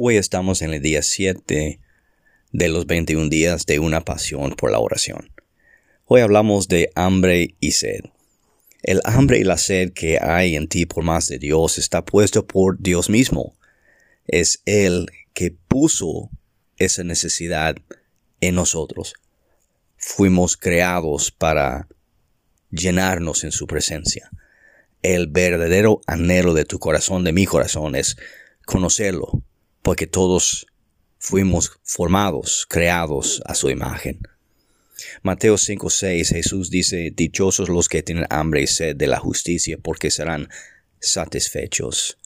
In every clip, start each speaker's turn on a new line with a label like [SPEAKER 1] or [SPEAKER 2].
[SPEAKER 1] Hoy estamos en el día 7 de los 21 días de una pasión por la oración. Hoy hablamos de hambre y sed. El hambre y la sed que hay en ti por más de Dios está puesto por Dios mismo. Es Él que puso esa necesidad en nosotros. Fuimos creados para llenarnos en su presencia. El verdadero anhelo de tu corazón, de mi corazón, es conocerlo, porque todos fuimos formados, creados a su imagen. Mateo 5:6 Jesús dice, Dichosos los que tienen hambre y sed de la justicia, porque serán satisfechos.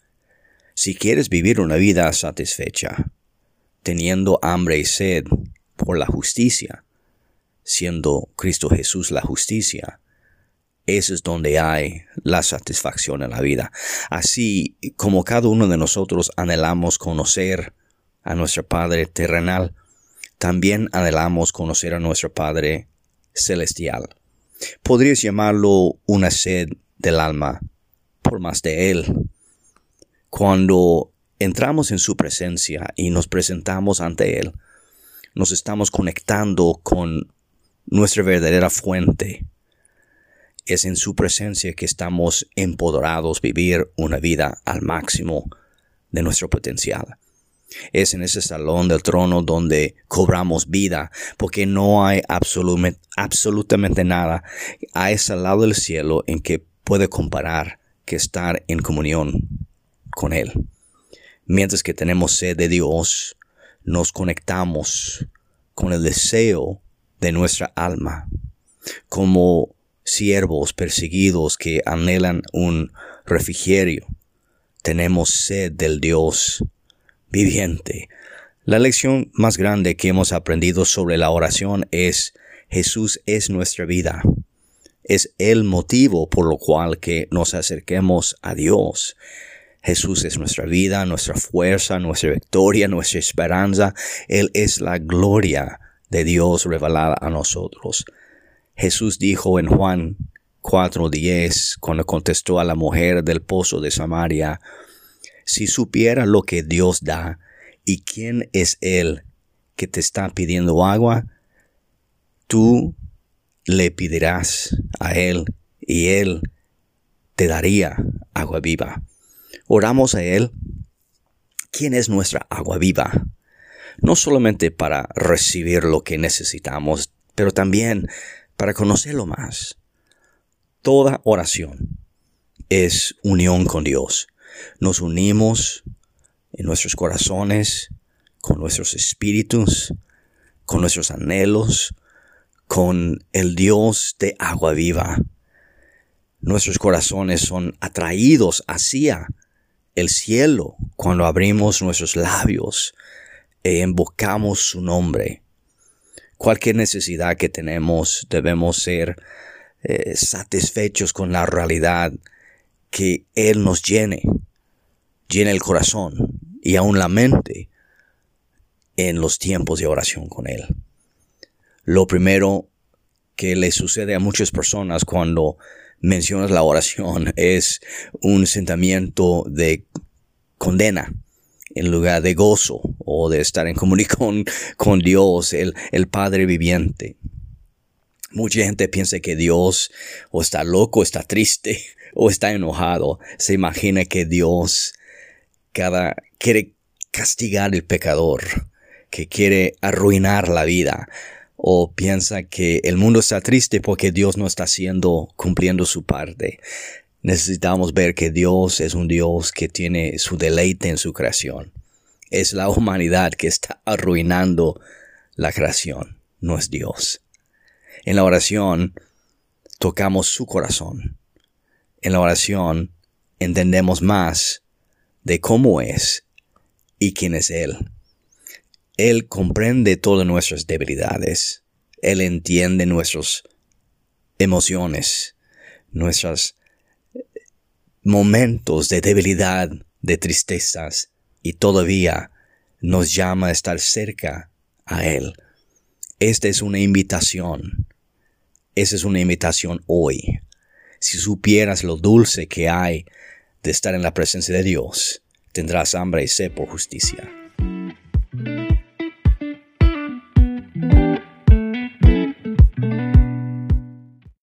[SPEAKER 1] Si quieres vivir una vida satisfecha, teniendo hambre y sed por la justicia, siendo Cristo Jesús la justicia, eso es donde hay la satisfacción en la vida. Así como cada uno de nosotros anhelamos conocer a nuestro Padre terrenal, también anhelamos conocer a nuestro Padre celestial. Podrías llamarlo una sed del alma, por más de Él. Cuando entramos en su presencia y nos presentamos ante Él, nos estamos conectando con nuestra verdadera fuente. Es en su presencia que estamos empoderados vivir una vida al máximo de nuestro potencial. Es en ese salón del trono donde cobramos vida, porque no hay absolutamente nada a ese lado del cielo en que puede comparar que estar en comunión con Él. Mientras que tenemos sed de Dios, nos conectamos con el deseo de nuestra alma, como siervos perseguidos que anhelan un refrigerio. Tenemos sed del Dios viviente. La lección más grande que hemos aprendido sobre la oración es Jesús es nuestra vida. Es el motivo por lo cual que nos acerquemos a Dios. Jesús es nuestra vida, nuestra fuerza, nuestra victoria, nuestra esperanza. Él es la gloria de Dios revelada a nosotros. Jesús dijo en Juan 4:10, cuando contestó a la mujer del pozo de Samaria, si supiera lo que Dios da y quién es Él que te está pidiendo agua, tú le pedirás a Él y Él te daría agua viva. Oramos a Él. ¿Quién es nuestra agua viva? No solamente para recibir lo que necesitamos, pero también para conocerlo más. Toda oración es unión con Dios. Nos unimos en nuestros corazones, con nuestros espíritus, con nuestros anhelos, con el Dios de agua viva. Nuestros corazones son atraídos hacia el cielo cuando abrimos nuestros labios e invocamos su nombre. Cualquier necesidad que tenemos debemos ser eh, satisfechos con la realidad que Él nos llene, llene el corazón y aún la mente en los tiempos de oración con Él. Lo primero que le sucede a muchas personas cuando mencionas la oración es un sentimiento de condena en lugar de gozo o de estar en comunión con Dios, el, el Padre viviente. Mucha gente piensa que Dios o está loco, está triste o está enojado. Se imagina que Dios cada, quiere castigar al pecador, que quiere arruinar la vida o piensa que el mundo está triste porque Dios no está haciendo, cumpliendo su parte. Necesitamos ver que Dios es un Dios que tiene su deleite en su creación. Es la humanidad que está arruinando la creación, no es Dios. En la oración tocamos su corazón. En la oración entendemos más de cómo es y quién es Él. Él comprende todas nuestras debilidades. Él entiende nuestras emociones, nuestros momentos de debilidad, de tristezas, y todavía nos llama a estar cerca a Él. Esta es una invitación. Esa es una invitación hoy. Si supieras lo dulce que hay de estar en la presencia de Dios, tendrás hambre y sed por justicia.